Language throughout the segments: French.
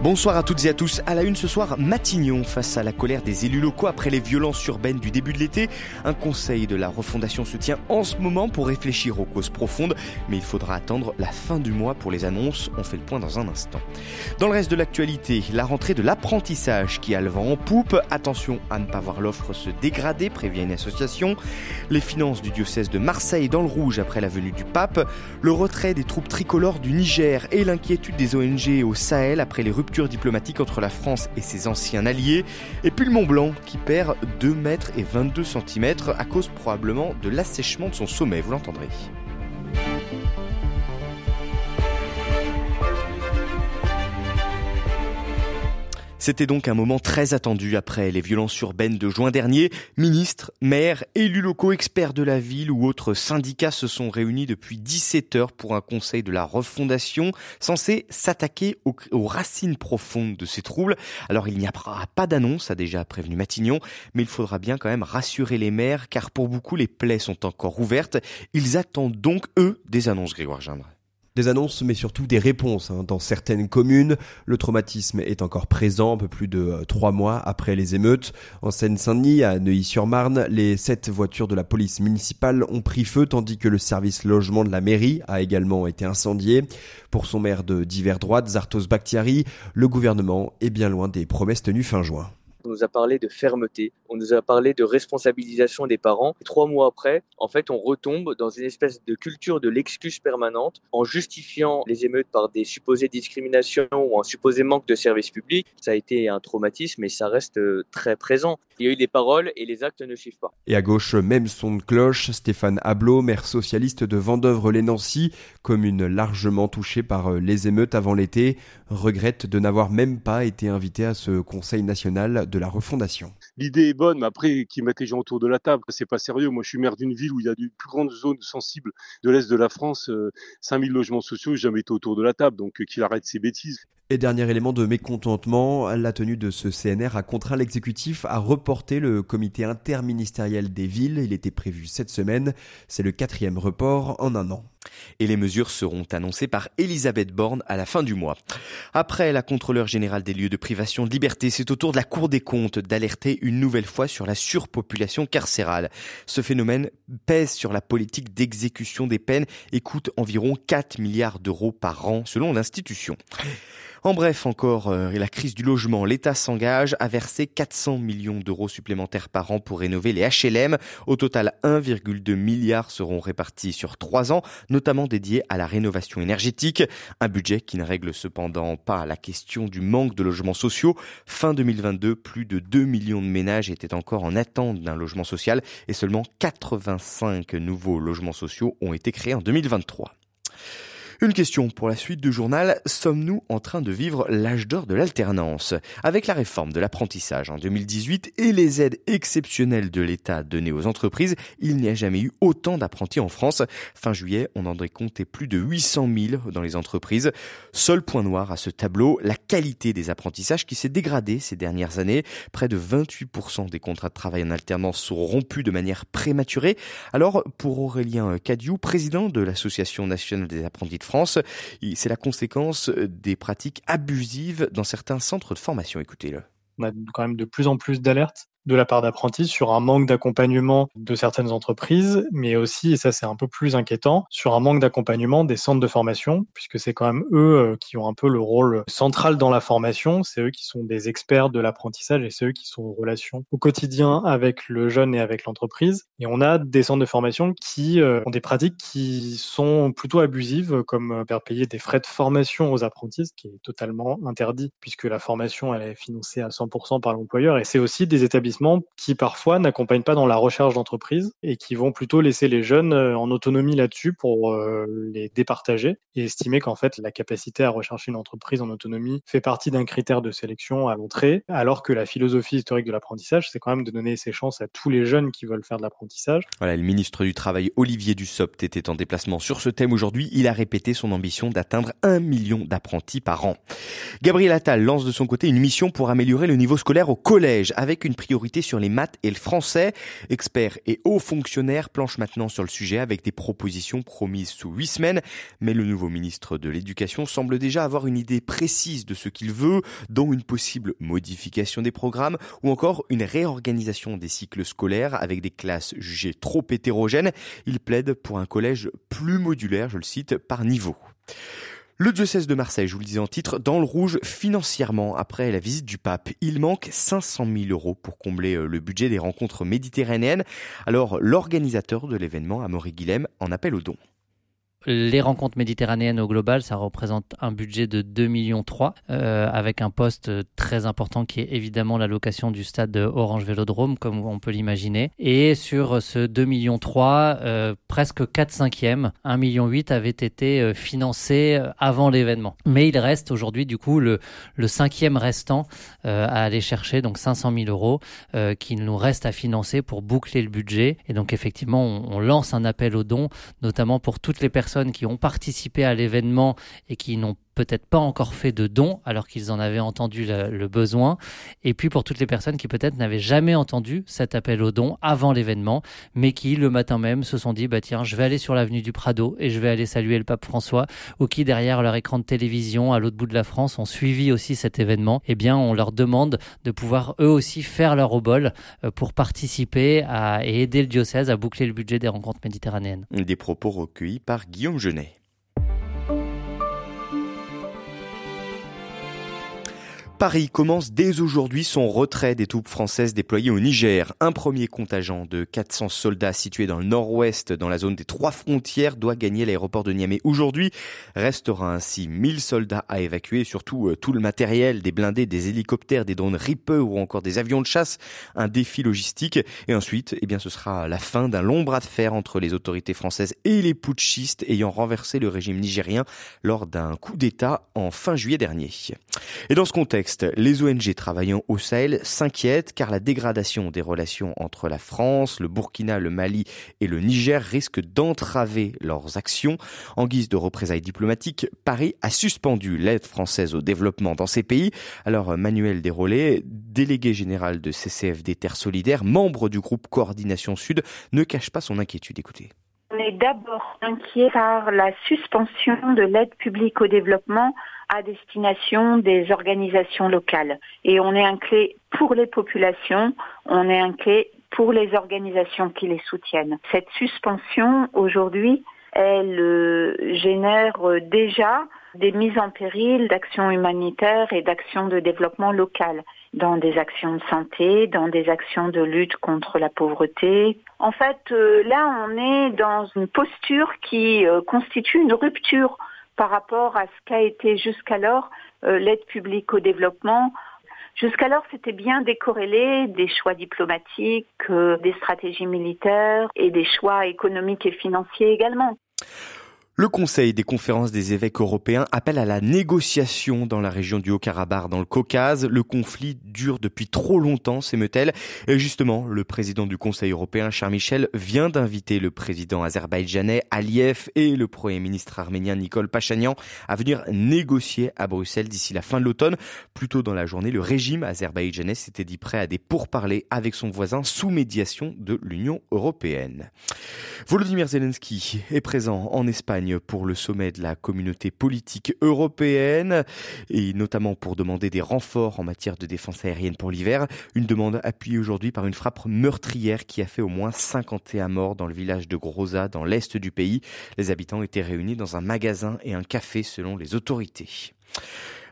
Bonsoir à toutes et à tous. À la une ce soir, Matignon face à la colère des élus locaux après les violences urbaines du début de l'été. Un conseil de la refondation se tient en ce moment pour réfléchir aux causes profondes, mais il faudra attendre la fin du mois pour les annonces. On fait le point dans un instant. Dans le reste de l'actualité, la rentrée de l'apprentissage qui a le vent en poupe. Attention à ne pas voir l'offre se dégrader, prévient une association. Les finances du diocèse de Marseille dans le rouge après la venue du pape. Le retrait des troupes tricolores du Niger et l'inquiétude des ONG au Sahel après les ruptures diplomatique entre la France et ses anciens alliés, et puis le Mont Blanc qui perd 2 mètres et 22 cm à cause probablement de l'assèchement de son sommet, vous l'entendrez. C'était donc un moment très attendu après les violences urbaines de juin dernier. Ministres, maires, élus locaux, experts de la ville ou autres syndicats se sont réunis depuis 17 heures pour un conseil de la refondation censé s'attaquer aux, racines profondes de ces troubles. Alors il n'y aura pas d'annonce, a déjà prévenu Matignon, mais il faudra bien quand même rassurer les maires car pour beaucoup les plaies sont encore ouvertes. Ils attendent donc, eux, des annonces, Grégoire Gindre. Des annonces, mais surtout des réponses. Hein. Dans certaines communes, le traumatisme est encore présent, un peu plus de euh, trois mois après les émeutes. En Seine-Saint-Denis, à Neuilly-sur-Marne, les sept voitures de la police municipale ont pris feu, tandis que le service logement de la mairie a également été incendié. Pour son maire de divers droites, Zartos Bakhtiari, le gouvernement est bien loin des promesses tenues fin juin. On nous a parlé de fermeté, on nous a parlé de responsabilisation des parents. Trois mois après, en fait, on retombe dans une espèce de culture de l'excuse permanente en justifiant les émeutes par des supposées discriminations ou un supposé manque de services publics. Ça a été un traumatisme et ça reste euh, très présent. Il y a eu des paroles et les actes ne suivent pas. Et à gauche, même son de cloche, Stéphane Ablot, maire socialiste de Vendœuvre-les-Nancy, commune largement touchée par euh, les émeutes avant l'été, regrette de n'avoir même pas été invité à ce Conseil national de la refondation. L'idée est bonne, mais après, qui mettent les gens autour de la table, c'est pas sérieux. Moi, je suis maire d'une ville où il y a des plus grandes zones sensibles de l'Est de la France, 5000 euh, logements sociaux, jamais été autour de la table, donc euh, qu'il arrête ses bêtises. Et dernier élément de mécontentement, la tenue de ce CNR a contraint l'exécutif à reporter le comité interministériel des villes. Il était prévu cette semaine. C'est le quatrième report en un an. Et les mesures seront annoncées par Elisabeth Borne à la fin du mois. Après la contrôleur générale des lieux de privation de liberté, c'est au tour de la Cour des comptes d'alerter une nouvelle fois sur la surpopulation carcérale. Ce phénomène pèse sur la politique d'exécution des peines et coûte environ 4 milliards d'euros par an selon l'institution. En bref, encore euh, la crise du logement. L'État s'engage à verser 400 millions d'euros supplémentaires par an pour rénover les HLM. Au total, 1,2 milliard seront répartis sur trois ans, notamment dédiés à la rénovation énergétique. Un budget qui ne règle cependant pas la question du manque de logements sociaux. Fin 2022, plus de 2 millions de ménages étaient encore en attente d'un logement social et seulement 85 nouveaux logements sociaux ont été créés en 2023. Une question pour la suite du journal. Sommes-nous en train de vivre l'âge d'or de l'alternance? Avec la réforme de l'apprentissage en 2018 et les aides exceptionnelles de l'État données aux entreprises, il n'y a jamais eu autant d'apprentis en France. Fin juillet, on en aurait compté plus de 800 000 dans les entreprises. Seul point noir à ce tableau, la qualité des apprentissages qui s'est dégradée ces dernières années. Près de 28% des contrats de travail en alternance sont rompus de manière prématurée. Alors, pour Aurélien Cadiou, président de l'Association nationale des apprentis de France. C'est la conséquence des pratiques abusives dans certains centres de formation. Écoutez-le. On a quand même de plus en plus d'alertes de la part d'apprentis sur un manque d'accompagnement de certaines entreprises, mais aussi, et ça c'est un peu plus inquiétant, sur un manque d'accompagnement des centres de formation, puisque c'est quand même eux euh, qui ont un peu le rôle central dans la formation, c'est eux qui sont des experts de l'apprentissage et c'est eux qui sont en relation au quotidien avec le jeune et avec l'entreprise. Et on a des centres de formation qui euh, ont des pratiques qui sont plutôt abusives, comme euh, faire payer des frais de formation aux apprentis, ce qui est totalement interdit, puisque la formation elle est financée à 100% par l'employeur, et c'est aussi des établissements qui parfois n'accompagnent pas dans la recherche d'entreprise et qui vont plutôt laisser les jeunes en autonomie là-dessus pour les départager et estimer qu'en fait la capacité à rechercher une entreprise en autonomie fait partie d'un critère de sélection à l'entrée, alors que la philosophie historique de l'apprentissage, c'est quand même de donner ses chances à tous les jeunes qui veulent faire de l'apprentissage. Voilà, le ministre du Travail Olivier Dussopt était en déplacement sur ce thème aujourd'hui. Il a répété son ambition d'atteindre un million d'apprentis par an. Gabriel Attal lance de son côté une mission pour améliorer le niveau scolaire au collège, avec une priorité sur les maths et le français. Experts et hauts fonctionnaires planchent maintenant sur le sujet avec des propositions promises sous huit semaines. Mais le nouveau ministre de l'Éducation semble déjà avoir une idée précise de ce qu'il veut, dont une possible modification des programmes ou encore une réorganisation des cycles scolaires avec des classes jugées trop hétérogènes. Il plaide pour un collège plus modulaire, je le cite, par niveau. Le diocèse de Marseille, je vous le disais en titre, dans le rouge financièrement après la visite du pape. Il manque 500 000 euros pour combler euh, le budget des rencontres méditerranéennes. Alors l'organisateur de l'événement, Amaury Guilhem, en appelle aux dons les rencontres méditerranéennes au global, ça représente un budget de 2,3 millions euh, avec un poste très important qui est évidemment la location du stade Orange Vélodrome, comme on peut l'imaginer. Et sur ce 2,3 millions euh, presque 4 cinquièmes, 1,8 million avaient été euh, financés euh, avant l'événement. Mais il reste aujourd'hui du coup le, le cinquième restant euh, à aller chercher, donc 500 000 euros, qu'il nous reste à financer pour boucler le budget. Et donc effectivement, on, on lance un appel aux dons, notamment pour toutes les personnes qui ont participé à l'événement et qui n'ont peut-être pas encore fait de dons alors qu'ils en avaient entendu le, besoin. Et puis pour toutes les personnes qui peut-être n'avaient jamais entendu cet appel aux dons avant l'événement, mais qui le matin même se sont dit bah tiens je vais aller sur l'avenue du Prado et je vais aller saluer le pape François, ou qui derrière leur écran de télévision à l'autre bout de la France ont suivi aussi cet événement. Eh bien on leur demande de pouvoir eux aussi faire leur obol euh, pour participer à, et aider le diocèse à boucler le budget des rencontres méditerranéennes. Des propos recueillis par Guillaume Genet. Paris commence dès aujourd'hui son retrait des troupes françaises déployées au Niger. Un premier contingent de 400 soldats situés dans le nord-ouest, dans la zone des trois frontières, doit gagner l'aéroport de Niamey aujourd'hui. Restera ainsi 1000 soldats à évacuer, surtout euh, tout le matériel, des blindés, des hélicoptères, des drones Reaper ou encore des avions de chasse. Un défi logistique. Et ensuite, eh bien, ce sera la fin d'un long bras de fer entre les autorités françaises et les putschistes ayant renversé le régime nigérien lors d'un coup d'État en fin juillet dernier. Et dans ce contexte, les ONG travaillant au Sahel s'inquiètent car la dégradation des relations entre la France, le Burkina, le Mali et le Niger risque d'entraver leurs actions. En guise de représailles diplomatiques, Paris a suspendu l'aide française au développement dans ces pays. Alors Manuel Desrolets, délégué général de CCFD Terre Solidaire, membre du groupe Coordination Sud, ne cache pas son inquiétude. Écoutez. Est d'abord inquiet par la suspension de l'aide publique au développement à destination des organisations locales. Et on est inquiet pour les populations, on est inquiet pour les organisations qui les soutiennent. Cette suspension, aujourd'hui, elle euh, génère euh, déjà des mises en péril d'actions humanitaires et d'actions de développement local, dans des actions de santé, dans des actions de lutte contre la pauvreté. En fait, euh, là, on est dans une posture qui constitue une rupture par rapport à ce qu'a été jusqu'alors euh, l'aide publique au développement. Jusqu'alors, c'était bien décorrélé des choix diplomatiques, euh, des stratégies militaires et des choix économiques et financiers également. Le Conseil des conférences des évêques européens appelle à la négociation dans la région du Haut-Karabakh, dans le Caucase. Le conflit dure depuis trop longtemps, s'émeut-elle. Et justement, le président du Conseil européen, Charles Michel, vient d'inviter le président azerbaïdjanais Aliyev et le premier ministre arménien Nicole Pachanian à venir négocier à Bruxelles d'ici la fin de l'automne. Plus tôt dans la journée, le régime azerbaïdjanais s'était dit prêt à des pourparlers avec son voisin sous médiation de l'Union européenne. Volodymyr Zelensky est présent en Espagne pour le sommet de la communauté politique européenne et notamment pour demander des renforts en matière de défense aérienne pour l'hiver. Une demande appuyée aujourd'hui par une frappe meurtrière qui a fait au moins 51 morts dans le village de Groza dans l'est du pays. Les habitants étaient réunis dans un magasin et un café selon les autorités.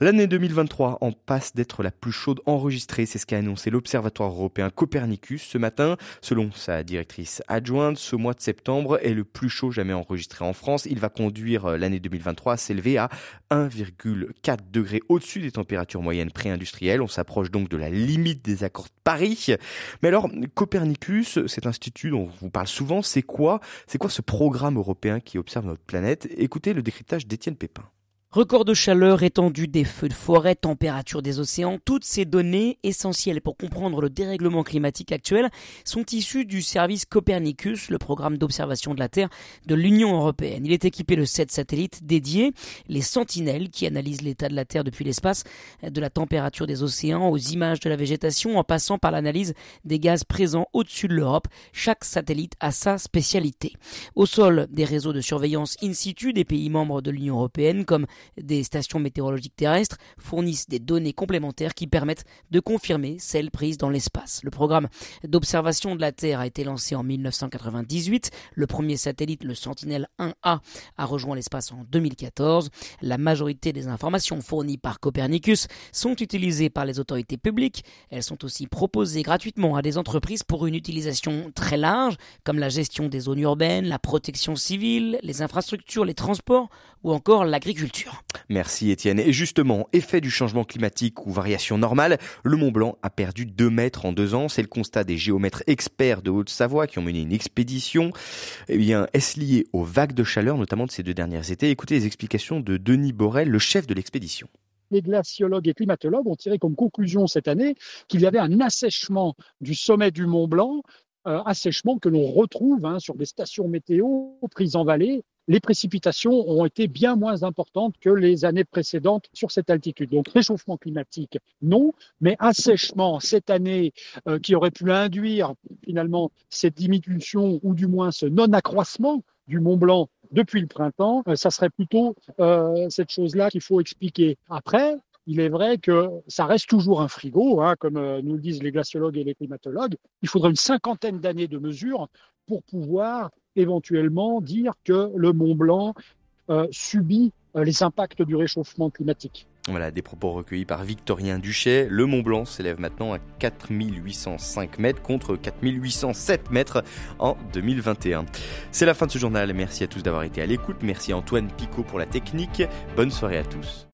L'année 2023 en passe d'être la plus chaude enregistrée, c'est ce qu'a annoncé l'Observatoire européen Copernicus ce matin. Selon sa directrice adjointe, ce mois de septembre est le plus chaud jamais enregistré en France. Il va conduire euh, l'année 2023 à s'élever à 1,4 degrés au-dessus des températures moyennes pré-industrielles. On s'approche donc de la limite des accords de Paris. Mais alors, Copernicus, cet institut dont on vous parle souvent, c'est quoi? C'est quoi ce programme européen qui observe notre planète? Écoutez le décryptage d'Étienne Pépin. Record de chaleur, étendue des feux de forêt, température des océans, toutes ces données essentielles pour comprendre le dérèglement climatique actuel sont issues du service Copernicus, le programme d'observation de la Terre de l'Union européenne. Il est équipé de sept satellites dédiés, les Sentinelles qui analysent l'état de la Terre depuis l'espace, de la température des océans aux images de la végétation en passant par l'analyse des gaz présents au-dessus de l'Europe. Chaque satellite a sa spécialité. Au sol, des réseaux de surveillance in situ des pays membres de l'Union européenne comme des stations météorologiques terrestres fournissent des données complémentaires qui permettent de confirmer celles prises dans l'espace. Le programme d'observation de la Terre a été lancé en 1998. Le premier satellite, le Sentinel-1A, a rejoint l'espace en 2014. La majorité des informations fournies par Copernicus sont utilisées par les autorités publiques. Elles sont aussi proposées gratuitement à des entreprises pour une utilisation très large, comme la gestion des zones urbaines, la protection civile, les infrastructures, les transports ou encore l'agriculture. Merci Étienne. Et justement, effet du changement climatique ou variation normale, le Mont Blanc a perdu 2 mètres en deux ans. C'est le constat des géomètres experts de Haute-Savoie qui ont mené une expédition. Eh bien, est-ce lié aux vagues de chaleur, notamment de ces deux dernières étés? Écoutez les explications de Denis Borel, le chef de l'expédition les glaciologues et climatologues ont tiré comme conclusion cette année qu'il y avait un assèchement du sommet du Mont Blanc, euh, assèchement que l'on retrouve hein, sur des stations météo prises en vallée les précipitations ont été bien moins importantes que les années précédentes sur cette altitude. Donc réchauffement climatique, non, mais assèchement cette année euh, qui aurait pu induire finalement cette diminution ou du moins ce non-accroissement du Mont Blanc depuis le printemps, euh, ça serait plutôt euh, cette chose-là qu'il faut expliquer. Après, il est vrai que ça reste toujours un frigo, hein, comme nous le disent les glaciologues et les climatologues. Il faudra une cinquantaine d'années de mesures pour pouvoir éventuellement dire que le Mont Blanc euh, subit euh, les impacts du réchauffement climatique. Voilà, des propos recueillis par Victorien Duchet. Le Mont Blanc s'élève maintenant à 4805 mètres contre 4807 mètres en 2021. C'est la fin de ce journal. Merci à tous d'avoir été à l'écoute. Merci Antoine Picot pour la technique. Bonne soirée à tous.